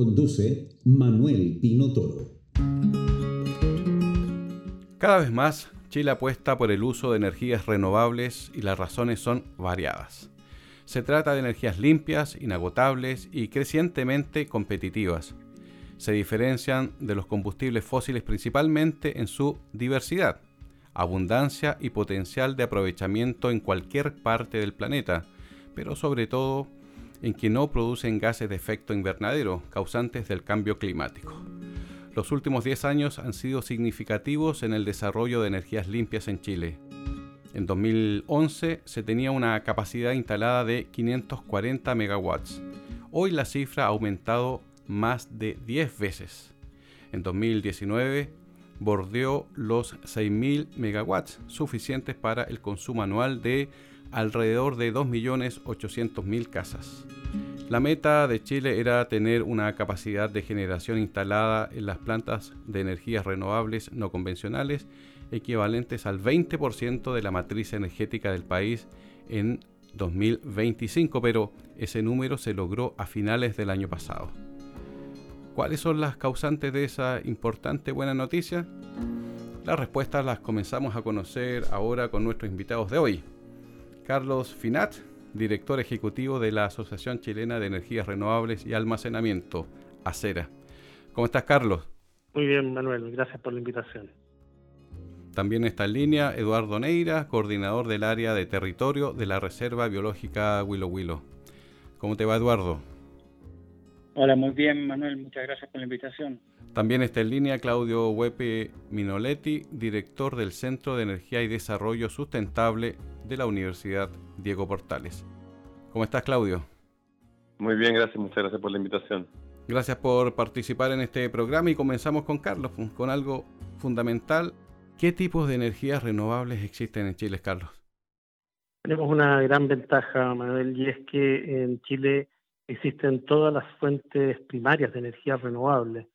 Conduce Manuel Pino Toro. Cada vez más, Chile apuesta por el uso de energías renovables y las razones son variadas. Se trata de energías limpias, inagotables y crecientemente competitivas. Se diferencian de los combustibles fósiles principalmente en su diversidad, abundancia y potencial de aprovechamiento en cualquier parte del planeta, pero sobre todo en que no producen gases de efecto invernadero causantes del cambio climático. Los últimos 10 años han sido significativos en el desarrollo de energías limpias en Chile. En 2011 se tenía una capacidad instalada de 540 megawatts. Hoy la cifra ha aumentado más de 10 veces. En 2019 bordeó los 6.000 megawatts, suficientes para el consumo anual de alrededor de 2.800.000 casas. La meta de Chile era tener una capacidad de generación instalada en las plantas de energías renovables no convencionales equivalentes al 20% de la matriz energética del país en 2025, pero ese número se logró a finales del año pasado. ¿Cuáles son las causantes de esa importante buena noticia? Las respuestas las comenzamos a conocer ahora con nuestros invitados de hoy. Carlos Finat, director ejecutivo de la Asociación Chilena de Energías Renovables y Almacenamiento, ACERA. ¿Cómo estás, Carlos? Muy bien, Manuel, gracias por la invitación. También está en línea Eduardo Neira, coordinador del área de territorio de la Reserva Biológica Huilo Huilo. ¿Cómo te va, Eduardo? Hola, muy bien, Manuel, muchas gracias por la invitación. También está en línea Claudio Huepe Minoletti, director del Centro de Energía y Desarrollo Sustentable de la Universidad Diego Portales. ¿Cómo estás, Claudio? Muy bien, gracias, muchas gracias por la invitación. Gracias por participar en este programa y comenzamos con Carlos, con algo fundamental. ¿Qué tipos de energías renovables existen en Chile, Carlos? Tenemos una gran ventaja, Manuel, y es que en Chile existen todas las fuentes primarias de energía renovable.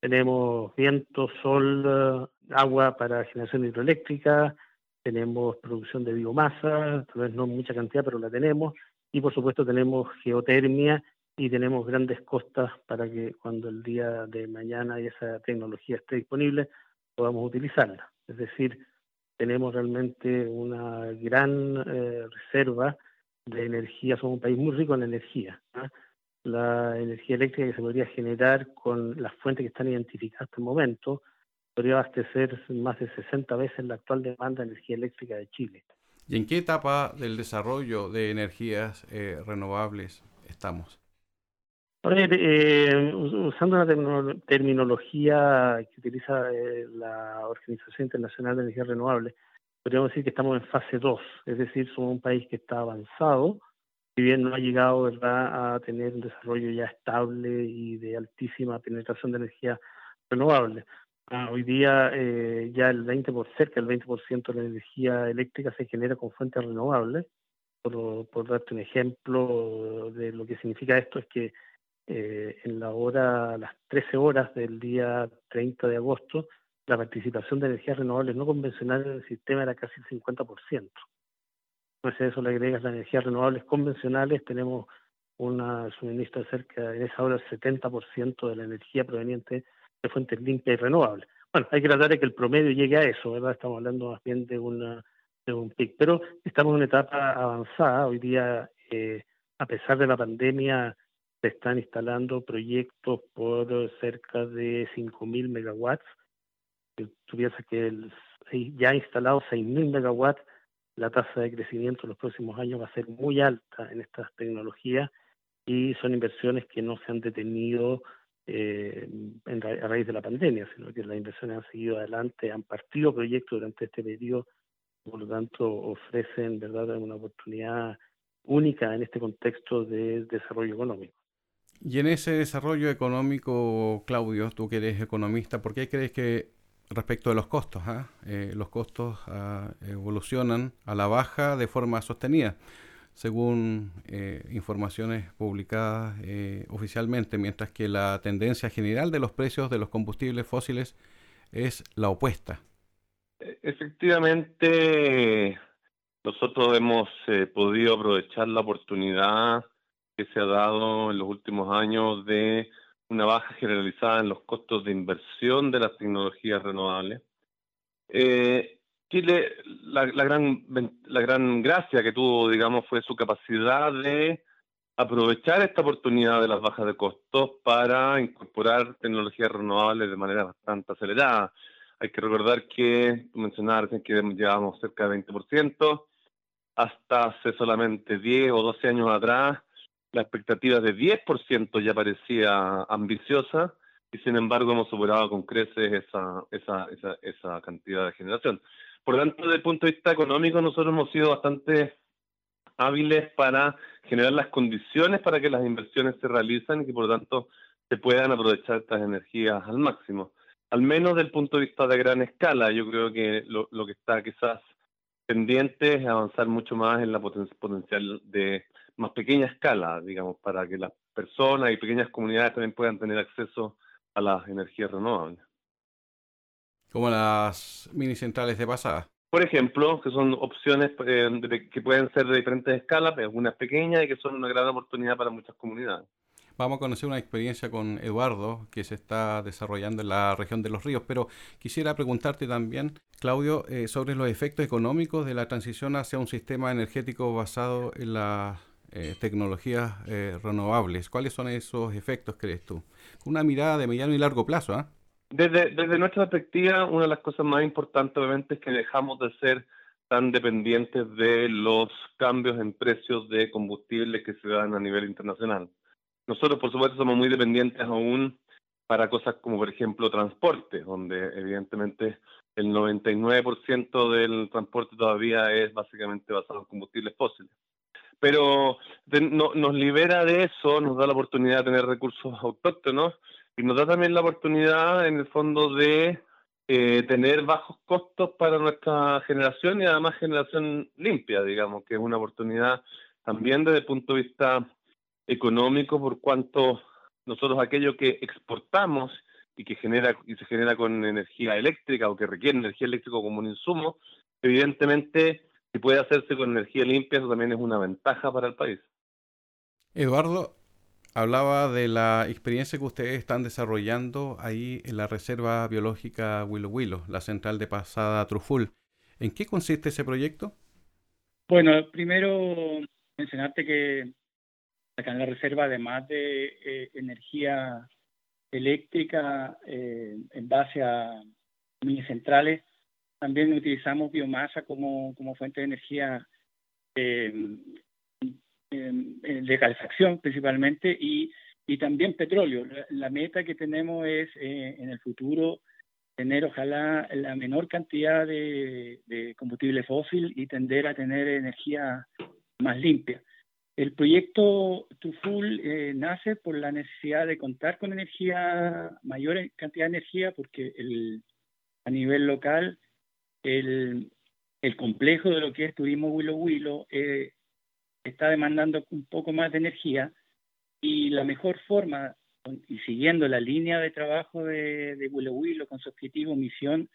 Tenemos viento, sol, eh, agua para generación hidroeléctrica, tenemos producción de biomasa, tal vez no mucha cantidad, pero la tenemos, y por supuesto tenemos geotermia y tenemos grandes costas para que cuando el día de mañana esa tecnología esté disponible podamos utilizarla. Es decir, tenemos realmente una gran eh, reserva de energía, somos un país muy rico en energía. ¿ah? La energía eléctrica que se podría generar con las fuentes que están identificadas hasta el momento podría abastecer más de 60 veces la actual demanda de energía eléctrica de Chile. ¿Y en qué etapa del desarrollo de energías eh, renovables estamos? Eh, usando una terminología que utiliza eh, la Organización Internacional de Energía Renovable, podríamos decir que estamos en fase 2, es decir, somos un país que está avanzado, si bien no ha llegado ¿verdad? a tener un desarrollo ya estable y de altísima penetración de energía renovable. Ah, hoy día eh, ya el 20 por cerca del 20% de la energía eléctrica se genera con fuentes renovables. Por, por darte un ejemplo de lo que significa esto es que eh, en la hora, las 13 horas del día 30 de agosto, la participación de energías renovables no convencionales en el sistema era casi el 50%. Entonces a eso le agregas las energías renovables convencionales, tenemos una suministro de cerca, en esa hora, el 70% de la energía proveniente de fuentes limpias y renovables. Bueno, hay que tratar de que el promedio llegue a eso, ¿verdad? Estamos hablando más bien de, una, de un pic, pero estamos en una etapa avanzada. Hoy día, eh, a pesar de la pandemia, se están instalando proyectos por cerca de 5.000 megawatts tú piensas que el, ya ha instalado 6.000 megawatts, la tasa de crecimiento en los próximos años va a ser muy alta en estas tecnologías y son inversiones que no se han detenido eh, en, a raíz de la pandemia, sino que las inversiones han seguido adelante, han partido proyectos durante este periodo, por lo tanto ofrecen verdad una oportunidad única en este contexto de desarrollo económico. Y en ese desarrollo económico, Claudio, tú que eres economista, ¿por qué crees que respecto de los costos, ah, eh, los costos ah, evolucionan a la baja de forma sostenida? según eh, informaciones publicadas eh, oficialmente, mientras que la tendencia general de los precios de los combustibles fósiles es la opuesta. Efectivamente, nosotros hemos podido aprovechar la oportunidad que se ha dado en los últimos años de una baja generalizada en los costos de inversión de las tecnologías renovables. Eh, Chile, la, gran, la gran gracia que tuvo, digamos, fue su capacidad de aprovechar esta oportunidad de las bajas de costos para incorporar tecnologías renovables de manera bastante acelerada. Hay que recordar que, tú que llevamos cerca de 20%, hasta hace solamente 10 o 12 años atrás, la expectativa de 10% ya parecía ambiciosa y sin embargo hemos superado con creces esa, esa, esa, esa cantidad de generación. Por lo tanto, desde el punto de vista económico, nosotros hemos sido bastante hábiles para generar las condiciones para que las inversiones se realicen y que por lo tanto se puedan aprovechar estas energías al máximo. Al menos desde el punto de vista de gran escala, yo creo que lo, lo que está quizás pendiente es avanzar mucho más en la potencial de más pequeña escala, digamos, para que las personas y pequeñas comunidades también puedan tener acceso a las energías renovables. Como las mini centrales de pasada. Por ejemplo, que son opciones eh, que pueden ser de diferentes escalas, algunas pequeñas y que son una gran oportunidad para muchas comunidades. Vamos a conocer una experiencia con Eduardo que se está desarrollando en la región de los ríos, pero quisiera preguntarte también, Claudio, eh, sobre los efectos económicos de la transición hacia un sistema energético basado en las eh, tecnologías renovables. ¿Cuáles son esos efectos, crees tú? Una mirada de mediano y largo plazo, ¿ah? Desde, desde nuestra perspectiva, una de las cosas más importantes obviamente es que dejamos de ser tan dependientes de los cambios en precios de combustibles que se dan a nivel internacional. Nosotros, por supuesto, somos muy dependientes aún para cosas como, por ejemplo, transporte, donde evidentemente el 99% del transporte todavía es básicamente basado en combustibles fósiles. Pero no, nos libera de eso, nos da la oportunidad de tener recursos autóctonos y nos da también la oportunidad, en el fondo, de eh, tener bajos costos para nuestra generación y además generación limpia, digamos, que es una oportunidad también desde el punto de vista económico, por cuanto nosotros aquello que exportamos y que genera y se genera con energía eléctrica o que requiere energía eléctrica como un insumo, evidentemente si puede hacerse con energía limpia, eso también es una ventaja para el país. Eduardo, hablaba de la experiencia que ustedes están desarrollando ahí en la Reserva Biológica Willow Willow, la central de pasada Truful. ¿En qué consiste ese proyecto? Bueno, primero mencionarte que acá en la reserva, además de eh, energía eléctrica eh, en base a mini centrales, también utilizamos biomasa como, como fuente de energía eh, de calefacción principalmente y, y también petróleo. La, meta que tenemos es eh, en el futuro tener ojalá la menor cantidad de, combustible fósil y tender a tener energía más limpia. El proyecto Tuful eh, nace por la necesidad de contar con energía, mayor cantidad de energía, porque el, a nivel local el, el complejo de lo que es turismo Willow Willow eh, está demandando un poco más de energía y la mejor forma, y siguiendo la línea de trabajo de, de Willow Willow con su objetivo, misión,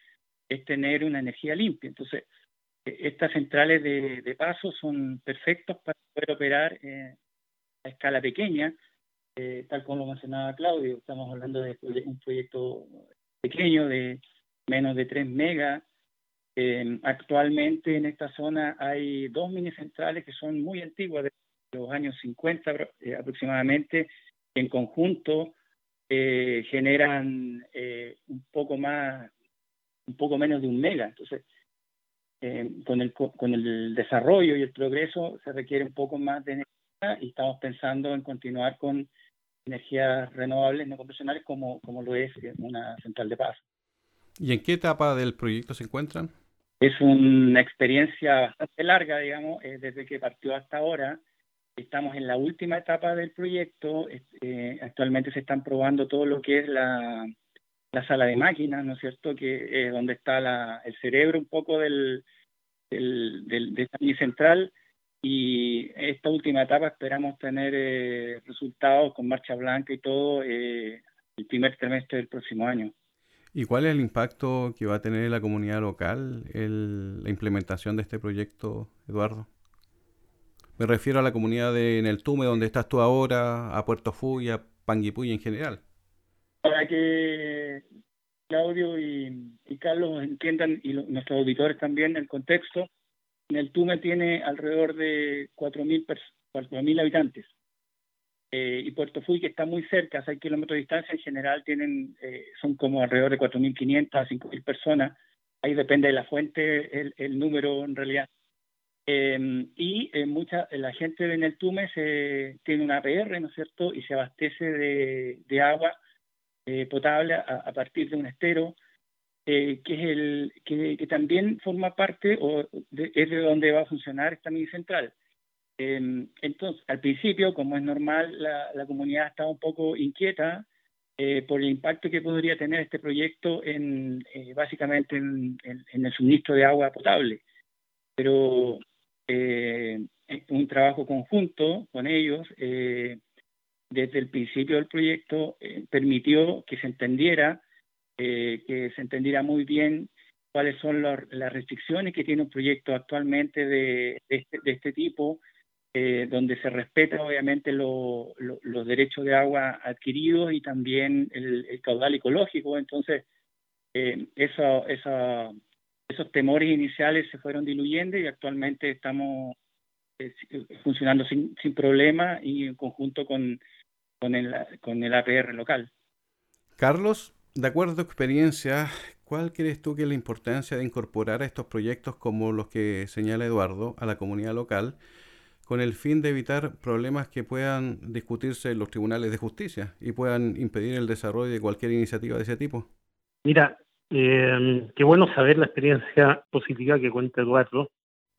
es tener una energía limpia. Entonces, e, estas centrales de, paso son perfectos para poder operar eh, a escala pequeña, eh, tal como lo mencionaba Claudio, estamos hablando de un proyecto pequeño de menos de 3 megas, eh, actualmente en esta zona hay dos mini centrales que son muy antiguas, de los años 50 eh, aproximadamente, que en conjunto eh, generan un poco más, un poco menos de un mega. Entonces, con, el, con el desarrollo y el progreso se requiere un poco más de energía y estamos pensando en continuar con energías renovables no convencionales como, como lo es una central de paz. ¿Y en qué etapa del proyecto se encuentran? Es una experiencia bastante larga, digamos, eh, desde que partió hasta ahora. Estamos en la última etapa del proyecto. Eh, actualmente se están probando todo lo que es la, sala de máquinas, ¿no es cierto? Que es donde está el cerebro un poco del, del, del de esta central. Y esta última etapa esperamos tener eh, resultados con marcha blanca y todo eh, el primer trimestre del próximo año. ¿Y cuál es el impacto que va a tener en la comunidad local la implementación de este proyecto, Eduardo? Me refiero a la comunidad de Neltume, donde estás tú ahora, a Puerto Fuy, a Panguipulli en general. Para que Claudio y, Carlos entiendan, y nuestros auditores también, el contexto, Neltume tiene alrededor de 4.000 habitantes. Eh, y Puerto Fuy, que está muy cerca, a 6 kilómetros de distancia, en general tienen, eh, son como alrededor de 4.500 a 5.000 personas. Ahí depende de la fuente el, el número en realidad. Em, y eh, mucha, la gente de Neltume se, tiene una APR, ¿no es cierto? Y se abastece de, agua eh, potable a, partir de un estero, eh, que, es el, que, también forma parte o es de donde va a funcionar esta mini central. Em, entonces, al principio, como es normal, la, comunidad estaba un poco inquieta por el impacto que podría tener este proyecto en básicamente en, el suministro de agua potable. Pero eh, un trabajo conjunto con ellos eh, desde el principio del proyecto eh, permitió que se entendiera eh, que se entendiera muy bien cuáles son las restricciones que tiene un proyecto actualmente de, este, este, tipo donde se respeta obviamente los derechos de agua adquiridos y también el, caudal ecológico entonces eso esos temores iniciales se fueron diluyendo y actualmente estamos eh, funcionando sin, sin problema y en conjunto con, con, el, con el APR local. Carlos, de acuerdo a tu experiencia, ¿cuál crees tú que es la importancia de incorporar a estos proyectos como los que señala Eduardo a la comunidad local con el fin de evitar problemas que puedan discutirse en los tribunales de justicia y puedan impedir el desarrollo de cualquier iniciativa de ese tipo? Mira, eh, qué bueno saber la experiencia positiva que cuenta Eduardo.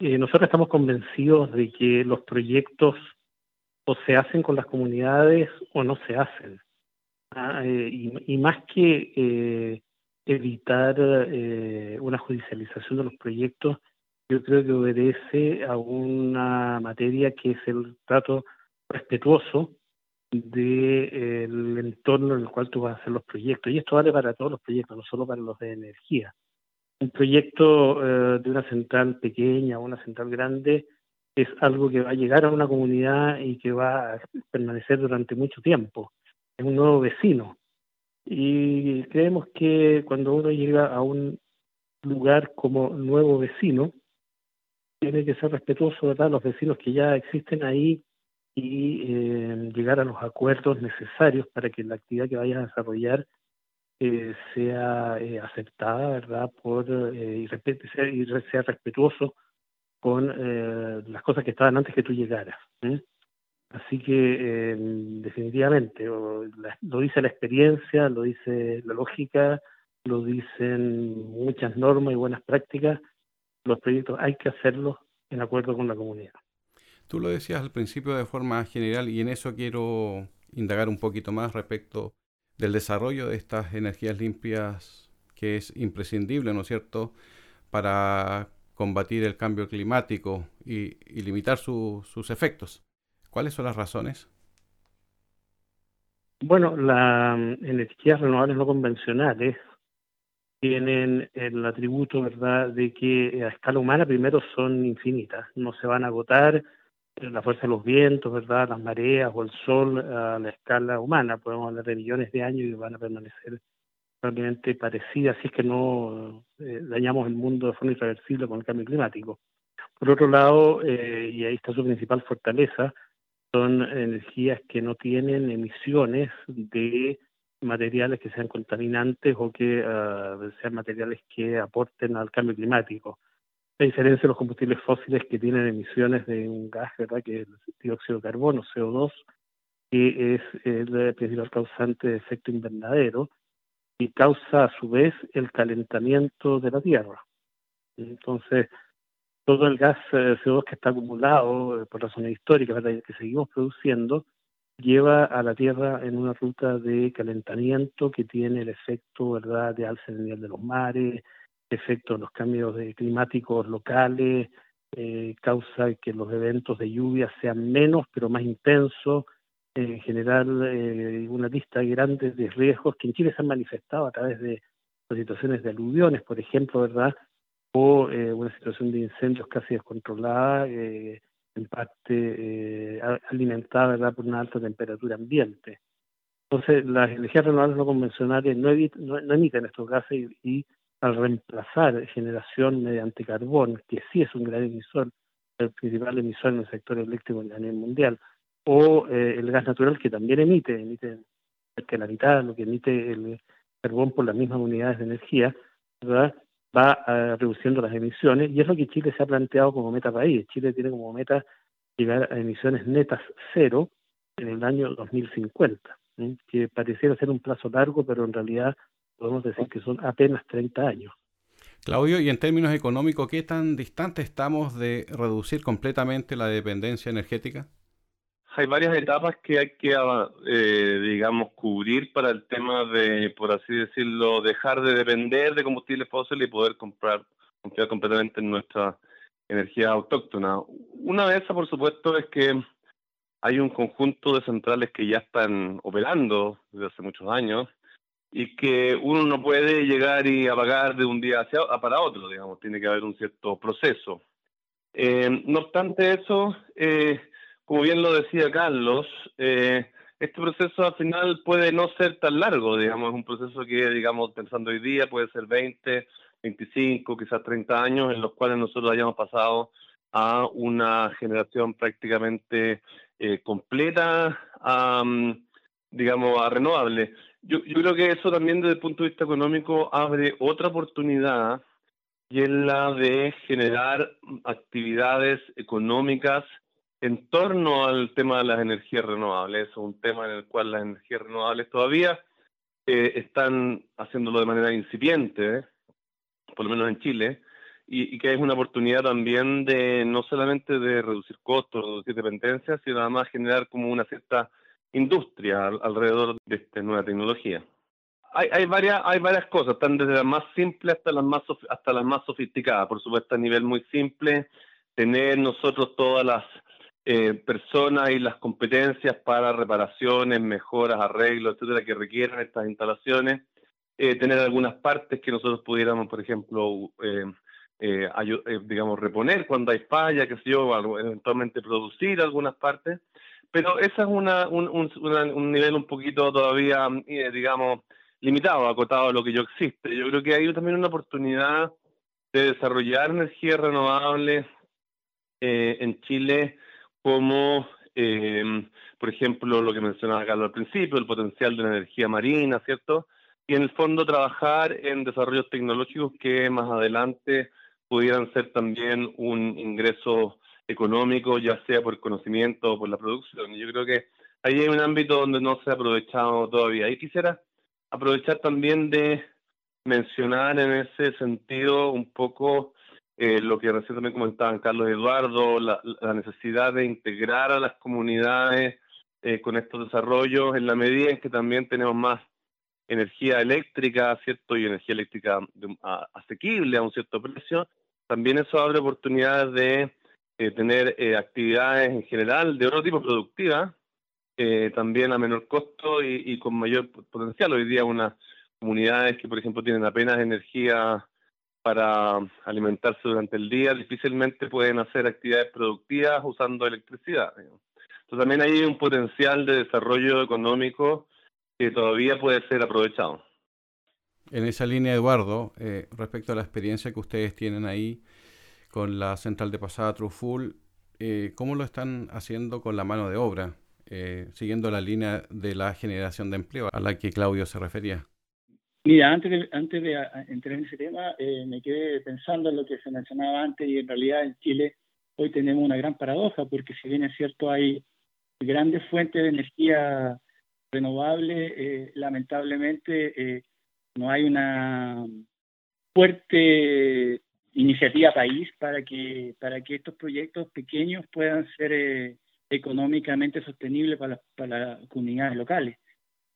Eh, nosotros estamos convencidos de que los proyectos o se hacen con las comunidades o no se hacen. Ah, eh, y, más que eh, evitar eh, una judicialización de los proyectos, yo creo que obedece a una materia que es el trato respetuoso del entorno en el cual tú vas a hacer los proyectos. Y esto vale para todos los proyectos, no solo para los de energía. Un proyecto eh, de una central pequeña o una central grande es algo que va a llegar a una comunidad y que va a permanecer durante mucho tiempo. Es un nuevo vecino. Y creemos que cuando uno llega a un lugar como nuevo vecino, tiene que ser respetuoso de los vecinos que ya existen ahí y eh, llegar a los acuerdos necesarios para que la actividad que vayas a desarrollar eh, sea eh, aceptada, ¿verdad? Por, y, y sea respetuoso con las cosas que estaban antes que tú llegaras. Así que definitivamente lo dice la experiencia, lo dice la lógica, lo dicen muchas normas y buenas prácticas. Los proyectos hay que hacerlos en acuerdo con la comunidad. Tú lo decías al principio de forma general y en eso quiero indagar un poquito más respecto del desarrollo de estas energías limpias que es imprescindible, ¿no es cierto?, para combatir el cambio climático y, limitar sus efectos. ¿Cuáles son las razones? Bueno, las energías renovables no convencionales tienen el atributo, ¿verdad?, de que a escala humana primero son infinitas, no se van a agotar la fuerza de los vientos, ¿verdad? Las mareas o el sol a la escala humana. Podemos hablar de millones de años y van a permanecer realmente parecidas si es que no eh, dañamos el mundo de forma irreversible con el cambio climático. Por otro lado, eh, y ahí está su principal fortaleza, son energías que no tienen emisiones de materiales que sean contaminantes o que uh, sean materiales que aporten al cambio climático a diferencia de los combustibles fósiles que tienen emisiones de un gas, ¿verdad? Que es el dióxido de carbono, CO2, que es el principal causante de efecto invernadero y causa a su vez el calentamiento de la Tierra. Entonces, todo el gas CO2 que está acumulado por razones históricas que seguimos produciendo lleva a la Tierra en una ruta de calentamiento que tiene el efecto verdad de alza del nivel de los mares, efecto de los cambios climáticos locales, eh, causa que los eventos de lluvia sean menos pero más intensos, en general eh, una lista grande de riesgos que en Chile se han manifestado a través de situaciones de aluviones, por ejemplo, ¿verdad? O eh, una situación de incendios casi descontrolada, eh, en parte alimentada por una alta temperatura ambiente. Entonces, las energías renovables no convencionales no, no, emiten estos gases y al reemplazar generación mediante carbón, que sí es un gran emisor, el principal emisor en el sector eléctrico a nivel mundial, o eh, el gas natural que también emite, emite que la mitad de lo que emite el carbón por las mismas unidades de energía, ¿verdad? Va uh, reduciendo las emisiones y es lo que Chile se ha planteado como meta país. Chile tiene como meta llegar a emisiones netas cero en el año 2050, que pareciera ser un plazo largo, pero en realidad podemos decir que son apenas 30 años. Claudio, y en términos económicos, ¿qué tan distante estamos de reducir completamente la dependencia energética? Hay varias etapas que hay que, eh, digamos, cubrir para el tema de, por así decirlo, dejar de depender de combustibles fósiles y poder comprar, confiar completamente en nuestra energía autóctona. Una de esas, por supuesto, es que hay un conjunto de centrales que ya están operando desde hace muchos años y que uno no puede llegar y apagar de un día hacia, para otro, digamos, tiene que haber un cierto proceso. Eh, no obstante eso, eh, como bien lo decía Carlos, eh, este proceso al final puede no ser tan largo, digamos, es un proceso que, digamos, pensando hoy día, puede ser 20, 25, quizás 30 años, en los cuales nosotros hayamos pasado a una generación prácticamente completa, a, digamos, a renovable. Yo creo que eso también desde el punto de vista económico abre otra oportunidad y es la de generar actividades económicas en torno al tema de las energías renovables. Es un tema en el cual las energías renovables todavía eh, están haciéndolo de manera incipiente, por lo menos en Chile, y, que es una oportunidad también de no solamente de reducir costos, reducir dependencias, sino además generar como una cierta industria alrededor de esta nueva tecnología. Hay, hay, varias, hay varias cosas, están desde las más simples hasta las más, hasta las más sofisticadas. Por supuesto, a nivel muy simple, tener nosotros todas las eh, personas y las competencias para reparaciones, mejoras, arreglos, etcétera, que requieran estas instalaciones. Eh, tener algunas partes que nosotros pudiéramos, por ejemplo, eh, digamos, reponer cuando hay falla, que sé yo, eventualmente producir algunas partes pero ese es un, nivel un poquito todavía, eh, digamos, limitado, acotado a lo que yo existe. Yo creo que hay también una oportunidad de desarrollar energías renovables eh, en Chile como, em, por ejemplo, lo que mencionaba Carlos al principio, el potencial de la energía marina, ¿cierto? Y en el fondo trabajar en desarrollos tecnológicos que más adelante pudieran ser también un ingreso económico, ya sea por conocimiento o por la producción. Yo creo que ahí hay un ámbito donde no se ha aprovechado todavía. Y quisiera aprovechar también de mencionar en ese sentido un poco eh, lo que recientemente comentaban Carlos y Eduardo, la, necesidad de integrar a las comunidades eh, con estos desarrollos en la medida en que también tenemos más energía eléctrica, ¿cierto? Y energía eléctrica asequible a un cierto precio. También eso abre oportunidades de eh, tener eh, actividades en general de otro tipo productivas, eh, también a menor costo y, con mayor potencial. Hoy día unas comunidades que, por ejemplo, tienen apenas energía para alimentarse durante el día, difícilmente pueden hacer actividades productivas usando electricidad. Entonces también hay un potencial de desarrollo económico que todavía puede ser aprovechado. En esa línea, Eduardo, respecto a la experiencia que ustedes tienen ahí, con la central de pasada True eh, ¿cómo lo están haciendo con la mano de obra? Eh, siguiendo la línea de la generación de empleo a la que Claudio se refería. Mira, antes de, antes de entrar en ese tema, eh, me quedé pensando en lo que se mencionaba antes y en realidad en Chile hoy tenemos una gran paradoja porque si bien es cierto hay grandes fuentes de energía renovable, lamentablemente no hay una fuerte iniciativa país para que, para que estos proyectos pequeños puedan ser eh, económicamente sostenibles para, para las comunidades locales.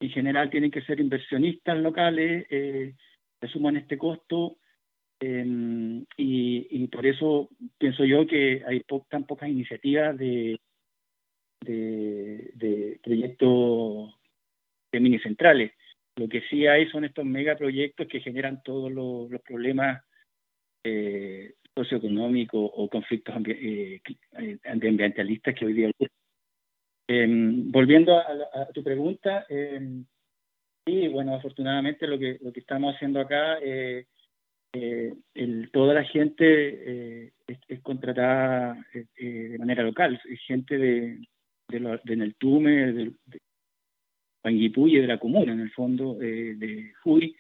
En general tienen que ser inversionistas locales eh, que asuman este costo em, y, por eso pienso yo que hay tan pocas iniciativas de, de, proyectos de mini centrales. Lo que sí hay son estos megaproyectos que generan todos los, problemas eh, socioeconómicos o conflictos eh, eh, ambientalistas que hoy día. Em, volviendo a, tu pregunta, eh, sí, bueno, afortunadamente lo que, lo que estamos haciendo acá, eh, el, toda la gente es, contratada de manera local, es gente de, de, lo, de Neltume, de, de Panguipulli, de la comuna, en el fondo, de Juy,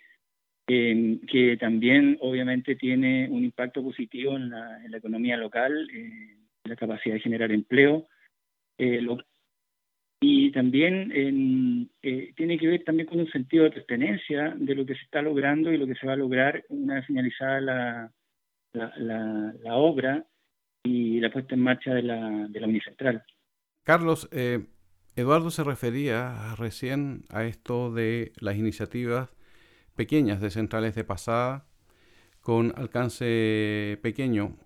que también obviamente tiene un impacto positivo en la, economía local, en la capacidad de generar empleo. Eh, y también eh, tiene que ver también con un sentido de pertenencia de lo que se está logrando y lo que se va a lograr una vez finalizada la, la, obra y la puesta en marcha de la, de la Unicentral. Carlos, eh, Eduardo se refería recién a esto de las iniciativas pequeñas de centrales de pasada con alcance pequeño.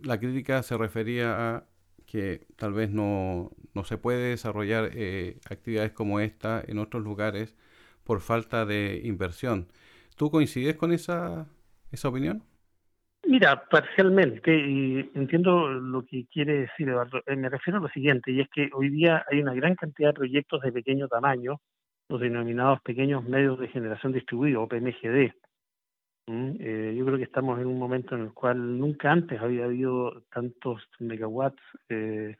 La crítica se refería a que tal vez no, no se puede desarrollar eh, actividades como esta en otros lugares por falta de inversión. ¿Tú coincides con esa, esa opinión? Mira, parcialmente, y entiendo lo que quiere decir Eduardo. Eh, me refiero a lo siguiente, y es que hoy día hay una gran cantidad de proyectos de pequeño tamaño los denominados pequeños medios de generación distribuida o PMGD. Eh, yo creo que estamos en un momento en el cual nunca antes había habido tantos megawatts eh,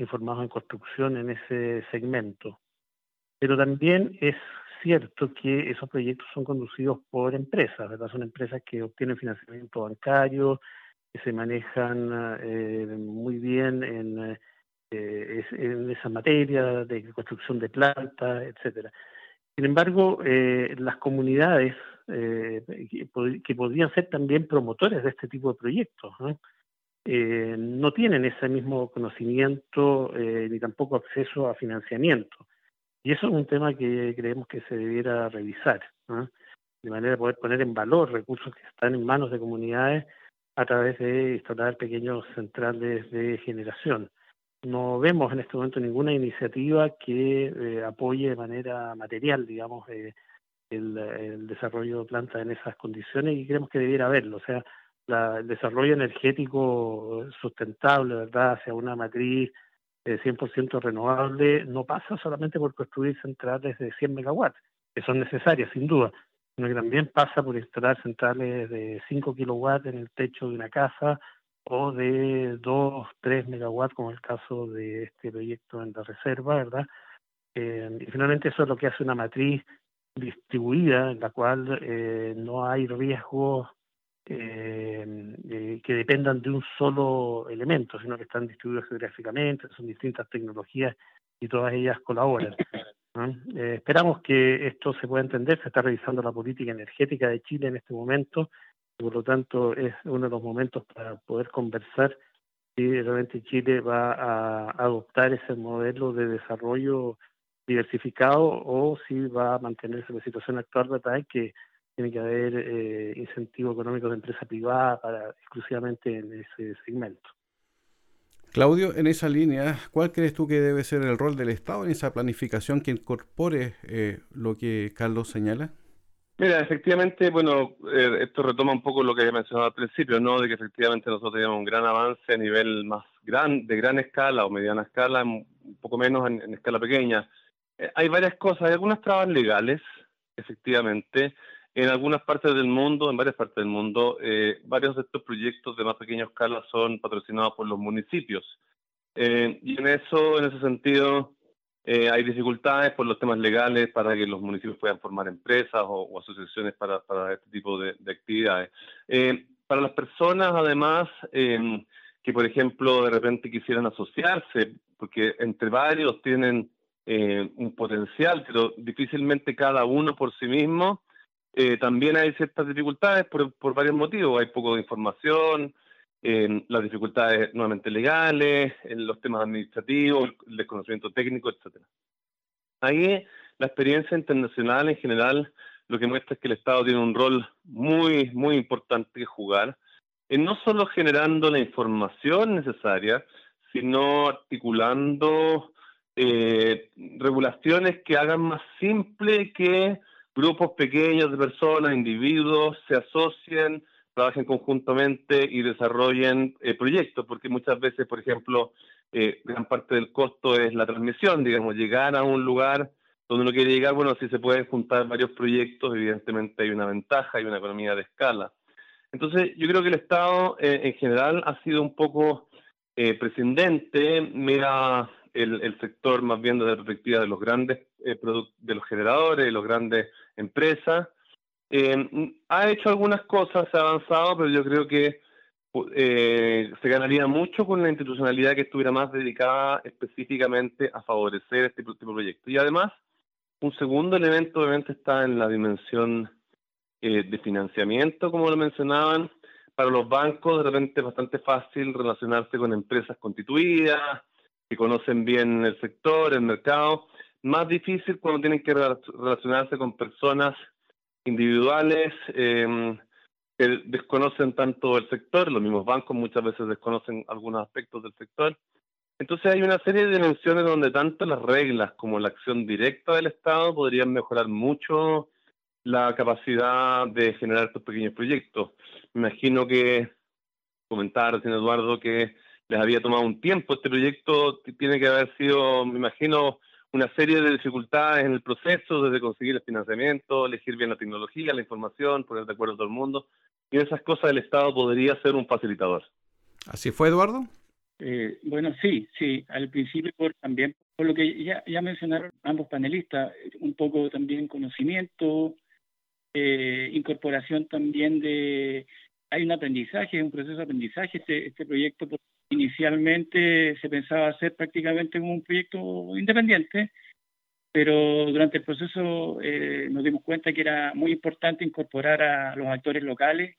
informados en construcción en ese segmento. Pero también es cierto que esos proyectos son conducidos por empresas, ¿verdad? Son empresas que obtienen financiamiento bancario, que se manejan eh, muy bien en eh, en esa materia de construcción de plantas, etcétera. Sin embargo, eh, las comunidades eh, que, podrían ser también promotores de este tipo de proyectos ¿no? Tienen ese mismo conocimiento ni tampoco acceso a financiamiento. Y eso es un tema que creemos que se debiera revisar, de manera de poder poner en valor recursos que están en manos de comunidades a través de instalar pequeños centrales de generación no vemos en este momento ninguna iniciativa que eh, apoye de manera material, digamos, eh, el, desarrollo de plantas en esas condiciones y creemos que debiera haberlo. O sea, el desarrollo energético sustentable, ¿verdad?, hacia una matriz eh, 100% renovable, no pasa solamente por construir centrales de 100 megawatts, que son necesarias, sin duda, sino que también pasa por instalar centrales de 5 kilowatts en el techo de una casa, o de 2, 3 megawatts, como el caso de este proyecto en la reserva, ¿verdad? Eh, y finalmente eso es lo que hace una matriz distribuida en la cual eh, no hay riesgos eh, que dependan de un solo elemento, sino que están distribuidos geográficamente, son distintas tecnologías y todas ellas colaboran. esperamos que esto se pueda entender, se está revisando la política energética de Chile en este momento por lo tanto es uno de los momentos para poder conversar si realmente Chile va a adoptar ese modelo de desarrollo diversificado o si va a mantenerse la situación actual, ¿verdad? Que tiene que haber eh, incentivos económicos de empresa privada para exclusivamente en ese segmento. Claudio, en esa línea, ¿cuál crees tú que debe ser el rol del Estado en esa planificación que incorpore eh, lo que Carlos señala? Mira, efectivamente, bueno, eh, esto retoma un poco lo que había mencionado al principio, ¿no? De que efectivamente nosotros teníamos un gran avance a nivel más gran, de gran escala o mediana escala, un poco menos en, escala pequeña. Eh, hay varias cosas, hay algunas trabas legales, efectivamente. En algunas partes del mundo, en varias partes del mundo, eh, varios de estos proyectos de más pequeña escala son patrocinados por los municipios. y en eso, en ese sentido, eh, hay dificultades por los temas legales para que los municipios puedan formar empresas o, asociaciones para, para, este tipo de, actividades. Eh, para las personas, además, em, que por ejemplo de repente quisieran asociarse, porque entre varios tienen eh, un potencial, pero difícilmente cada uno por sí mismo eh, también hay ciertas dificultades por, por varios motivos. Hay poco de información, las dificultades nuevamente legales, en los temas administrativos, el desconocimiento técnico, etcétera. Ahí la experiencia internacional en general lo que muestra es que el Estado tiene un rol muy, muy importante que jugar, en no solo generando la información necesaria, sino articulando eh, regulaciones que hagan más simple que grupos pequeños de personas, individuos, se asocien, trabajen conjuntamente y desarrollen eh, proyectos, porque muchas veces, por ejemplo, eh, gran parte del costo es la transmisión, digamos, llegar a un lugar donde uno quiere llegar, bueno, si se pueden juntar varios proyectos, evidentemente hay una ventaja, hay una economía de escala. Entonces, yo creo que el Estado eh, en general ha sido un poco prescindente, mira el, sector más bien desde la perspectiva de los grandes eh, de los generadores, de las grandes empresas. Eh, ha hecho algunas cosas, se ha avanzado, pero yo creo que se ganaría mucho con la institucionalidad que estuviera más dedicada específicamente a favorecer este tipo de proyectos. Y además, un segundo elemento obviamente está en la dimensión eh, de financiamiento, como lo mencionaban. Para los bancos de repente es bastante fácil relacionarse con empresas constituidas, que conocen bien el sector, el mercado. Más difícil cuando tienen que relacionarse con personas individuales em, que desconocen tanto el sector, los mismos bancos muchas veces desconocen algunos aspectos del sector entonces hay una serie de dimensiones donde tanto las reglas como la acción directa del Estado podrían mejorar mucho la capacidad de generar estos pequeños proyectos. Me imagino que comentaba recién Eduardo que les había tomado un tiempo. Este proyecto tiene que haber sido, me imagino, una serie de dificultades en el proceso, desde conseguir el financiamiento, elegir bien la tecnología, la información, poner de acuerdo a todo el mundo. Y en esas cosas el Estado podría ser un facilitador. ¿Así fue, Eduardo? Eh, bueno, sí, sí, al principio por, también, por lo que ya, ya mencionaron ambos panelistas, un poco también conocimiento, eh, incorporación también de, hay un aprendizaje, un proceso de aprendizaje, este, este proyecto inicialmente se pensaba hacer prácticamente como un proyecto independiente, pero durante el proceso eh, nos dimos cuenta que era muy importante incorporar a los actores locales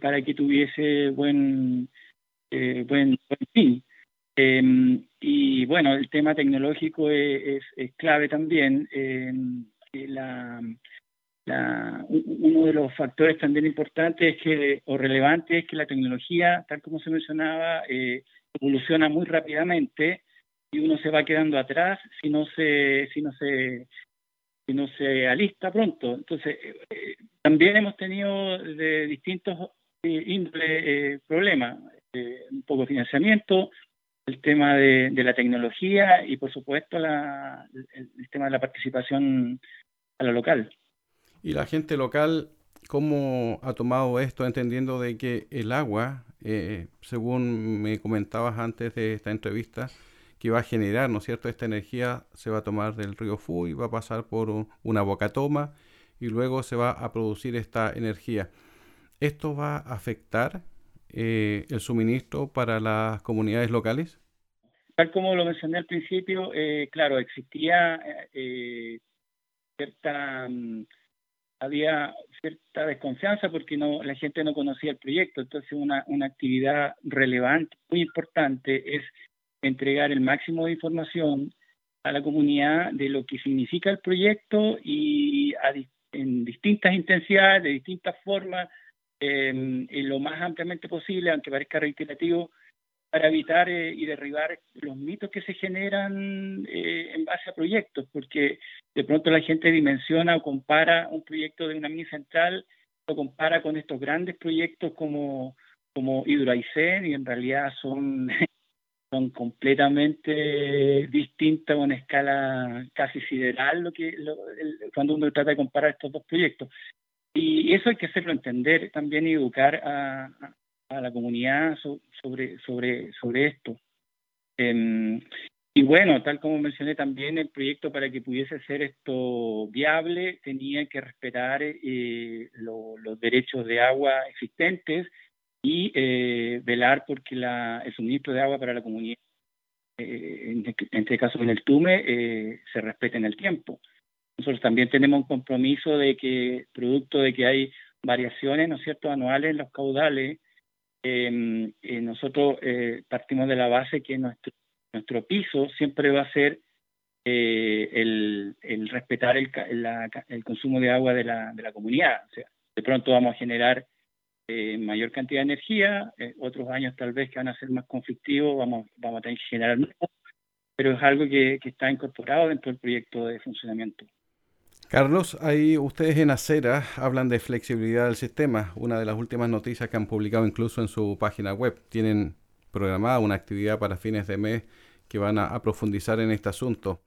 para que tuviese buen eh, buen, fin. Em, y bueno, el tema tecnológico es, clave también. Em, la, uno de los factores también importantes es que, o relevantes es que la tecnología, tal como se mencionaba, eh, evoluciona muy rápidamente y uno se va quedando atrás si no se, si no se, si no se alista pronto. Entonces, eh, también hemos tenido de distintos índole problemas. Eh, un poco de financiamiento, el tema de, la tecnología y, por supuesto, la, el, tema de la participación a lo local. ¿Y la gente local cómo ha tomado esto, entendiendo de que el agua, eh, según me comentabas antes de esta entrevista, que va a generar, ¿no es cierto? Esta energía se va a tomar del río Fu y va a pasar por una bocatoma y luego se va a producir esta energía. ¿Esto va a afectar eh, el suministro para las comunidades locales? Tal como lo mencioné al principio, eh, claro, existía cierta, mm, había cierta desconfianza porque no, la gente no conocía el proyecto. Entonces, una, una actividad relevante, muy importante, es entregar el máximo de información a la comunidad de lo que significa el proyecto y en distintas intensidades, de distintas formas, eh, lo más ampliamente posible, aunque parezca reiterativo, para evitar eh, y derribar los mitos que se generan eh, en base a proyectos, porque de pronto la gente dimensiona o compara un proyecto de una mini central, lo compara con estos grandes proyectos como, como Hidroaicén y en realidad son, son completamente distintas una escala casi sideral lo que cuando uno trata de comparar estos dos proyectos. Y eso hay que hacerlo entender también y educar a, a la comunidad sobre, sobre, sobre esto. Em, y bueno, tal como mencioné también, el proyecto para que pudiese ser esto viable tenía que respetar eh, los derechos de agua existentes y eh, velar porque la, el suministro de agua para la comunidad, eh, en, este caso en el TUME, se respete en el tiempo. nosotros también tenemos un compromiso de que, producto de que hay variaciones, ¿no es cierto?, anuales en los caudales, eh, nosotros eh, partimos de la base que nuestro, piso siempre va a ser eh, el, respetar el, consumo de agua de la, comunidad. O sea, de pronto vamos a generar mayor cantidad de energía, otros años tal vez que van a ser más conflictivos, vamos, a tener que generar menos, pero es algo que está incorporado dentro del proyecto de funcionamiento. Carlos, ahí ustedes en Acera hablan de flexibilidad del sistema, una de las últimas noticias que han publicado incluso en su página web. Tienen programada una actividad para fines de mes que van a, profundizar en este asunto.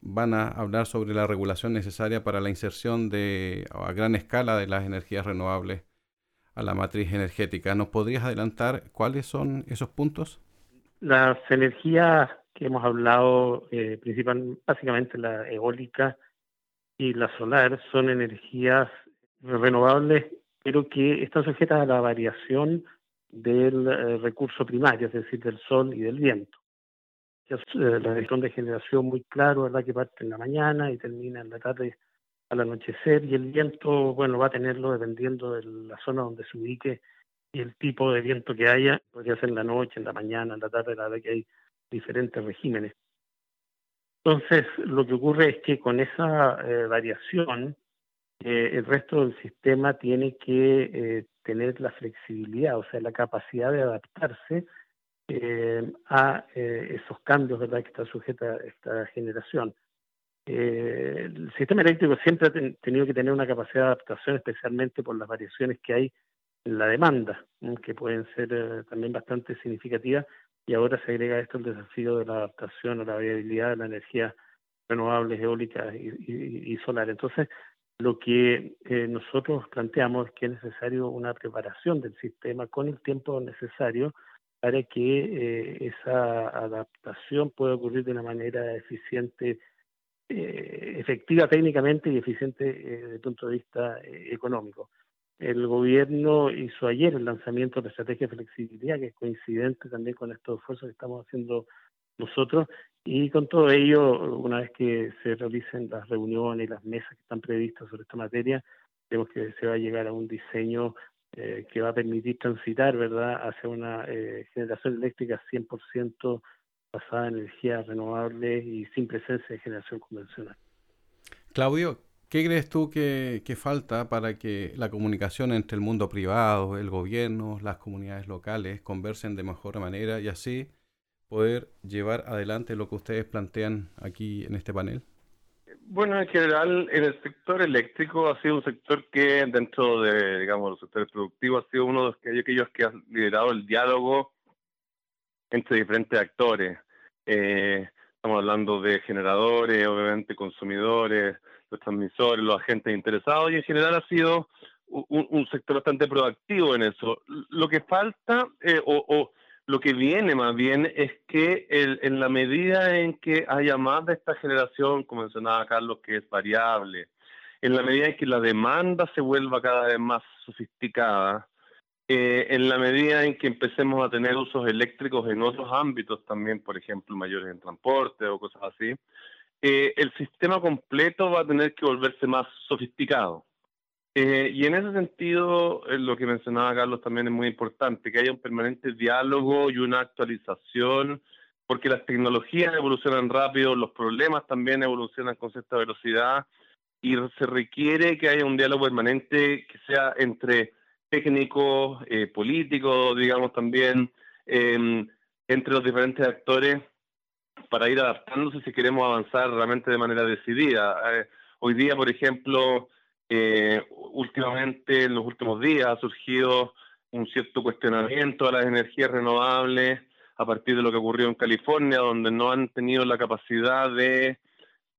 Van a hablar sobre la regulación necesaria para la inserción de, a gran escala de las energías renovables a la matriz energética. ¿Nos podrías adelantar cuáles son esos puntos? Las energías que hemos hablado, eh, básicamente la eólica, y la solar son energías renovables, pero que están sujetas a la variación del eh, recurso primario, es decir, del sol y del viento. Es eh, la dirección de generación muy claro, ¿verdad? Que parte en la mañana y termina en la tarde al anochecer, y el viento, bueno, va a tenerlo dependiendo de la zona donde se ubique y el tipo de viento que haya, podría ser en la noche, en la mañana, en la tarde, la verdad que hay diferentes regímenes. Entonces, lo que ocurre es que con esa eh, variación, eh, el resto del sistema tiene que eh, tener la flexibilidad, o sea, la capacidad de adaptarse a esos cambios ¿verdad? que está sujeta esta generación. el sistema eléctrico siempre ha tenido que tener una capacidad de adaptación, especialmente por las variaciones que hay en la demanda, que pueden ser también bastante significativas y ahora se agrega esto el desafío de la adaptación a la viabilidad de la energía renovables, eólica y, solar. Entonces, lo que eh, nosotros planteamos es que es necesario una preparación del sistema con el tiempo necesario para que eh, esa adaptación pueda ocurrir de una manera eficiente, eh, efectiva técnicamente y eficiente desde el punto de vista económico. El gobierno hizo ayer el lanzamiento de la estrategia de flexibilidad, que es coincidente también con estos esfuerzos que estamos haciendo nosotros. Y con todo ello, una vez que se realicen las reuniones y las mesas que están previstas sobre esta materia, vemos que se va a llegar a un diseño eh, que va a permitir transitar ¿verdad? hacia una eh, generación eléctrica 100% basada en energías renovables y sin presencia de generación convencional. Claudio, ¿Qué crees tú que, falta para que la comunicación entre el mundo privado, el gobierno, las comunidades locales conversen de mejor manera y así poder llevar adelante lo que ustedes plantean aquí en este panel? Bueno, en general, en el sector eléctrico ha sido un sector que dentro de, digamos, los sectores productivos ha sido uno de aquellos que ha liderado el diálogo entre diferentes actores. Eh, estamos hablando de generadores, obviamente consumidores, los transmisores, los agentes interesados y en general ha sido un, sector bastante proactivo en eso. Lo que falta eh, o, lo que viene más bien es que en la medida en que haya más de esta generación, como mencionaba Carlos, que es variable, en la medida en que la demanda se vuelva cada vez más sofisticada, eh, en la medida en que empecemos a tener usos eléctricos en otros ámbitos también, por ejemplo, mayores en transporte o cosas así, eh, el sistema completo va a tener que volverse más sofisticado. Eh, y en ese sentido, eh, lo que mencionaba Carlos también es muy importante, que haya un permanente diálogo y una actualización, porque las tecnologías evolucionan rápido, los problemas también evolucionan con cierta velocidad, y se requiere que haya un diálogo permanente que sea entre técnicos, políticos, digamos también, em, entre los diferentes actores para ir adaptándose si queremos avanzar realmente de manera decidida. Eh, hoy día, por ejemplo, eh, últimamente, en los últimos días, ha surgido un cierto cuestionamiento a las energías renovables a partir de lo que ocurrió en California, donde no han tenido la capacidad de,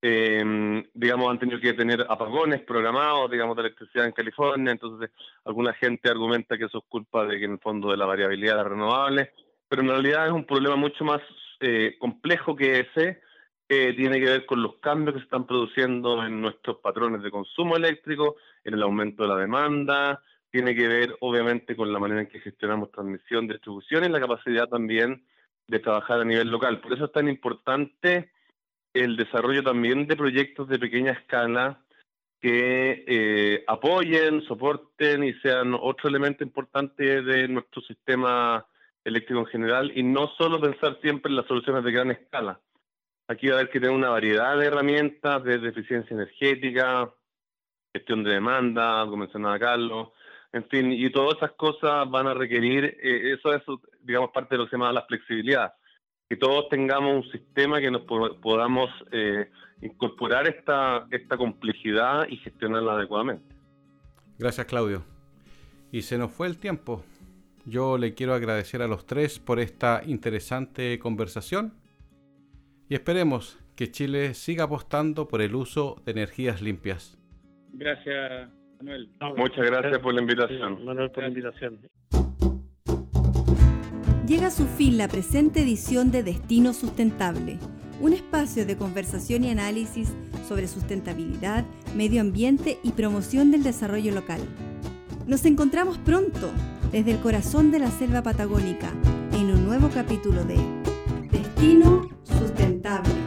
em, digamos, han tenido que tener apagones programados, digamos, de electricidad en California. Entonces, alguna gente argumenta que eso es culpa de que en el fondo de la variabilidad de las renovables, pero en realidad es un problema mucho más eh, complejo que ese eh, tiene que ver con los cambios que se están produciendo en nuestros patrones de consumo eléctrico, en el aumento de la demanda, tiene que ver obviamente con la manera en que gestionamos transmisión, distribución y la capacidad también de trabajar a nivel local. Por eso es tan importante el desarrollo también de proyectos de pequeña escala que eh, apoyen, soporten y sean otro elemento importante de nuestro sistema eléctrico en general y no solo pensar siempre en las soluciones de gran escala. Aquí va a haber que tener una variedad de herramientas desde eficiencia energética, gestión de demanda, como mencionaba Carlos, en fin, y todas esas cosas van a requerir, eh, eso es, digamos, parte de lo que se llama la flexibilidad, que todos tengamos un sistema que nos podamos eh, incorporar esta, esta complejidad y gestionarla adecuadamente. Gracias, Claudio. Y se nos fue el tiempo. Yo le quiero agradecer a los tres por esta interesante conversación y esperemos que Chile siga apostando por el uso de energías limpias. Gracias, Manuel. Muchas gracias por la invitación. Manuel, por la invitación. Llega a su fin la presente edición de Destino Sustentable, un espacio de conversación y análisis sobre sustentabilidad, medio ambiente y promoción del desarrollo local. Nos encontramos pronto desde el corazón de la selva patagónica en un nuevo capítulo de Destino Sustentable.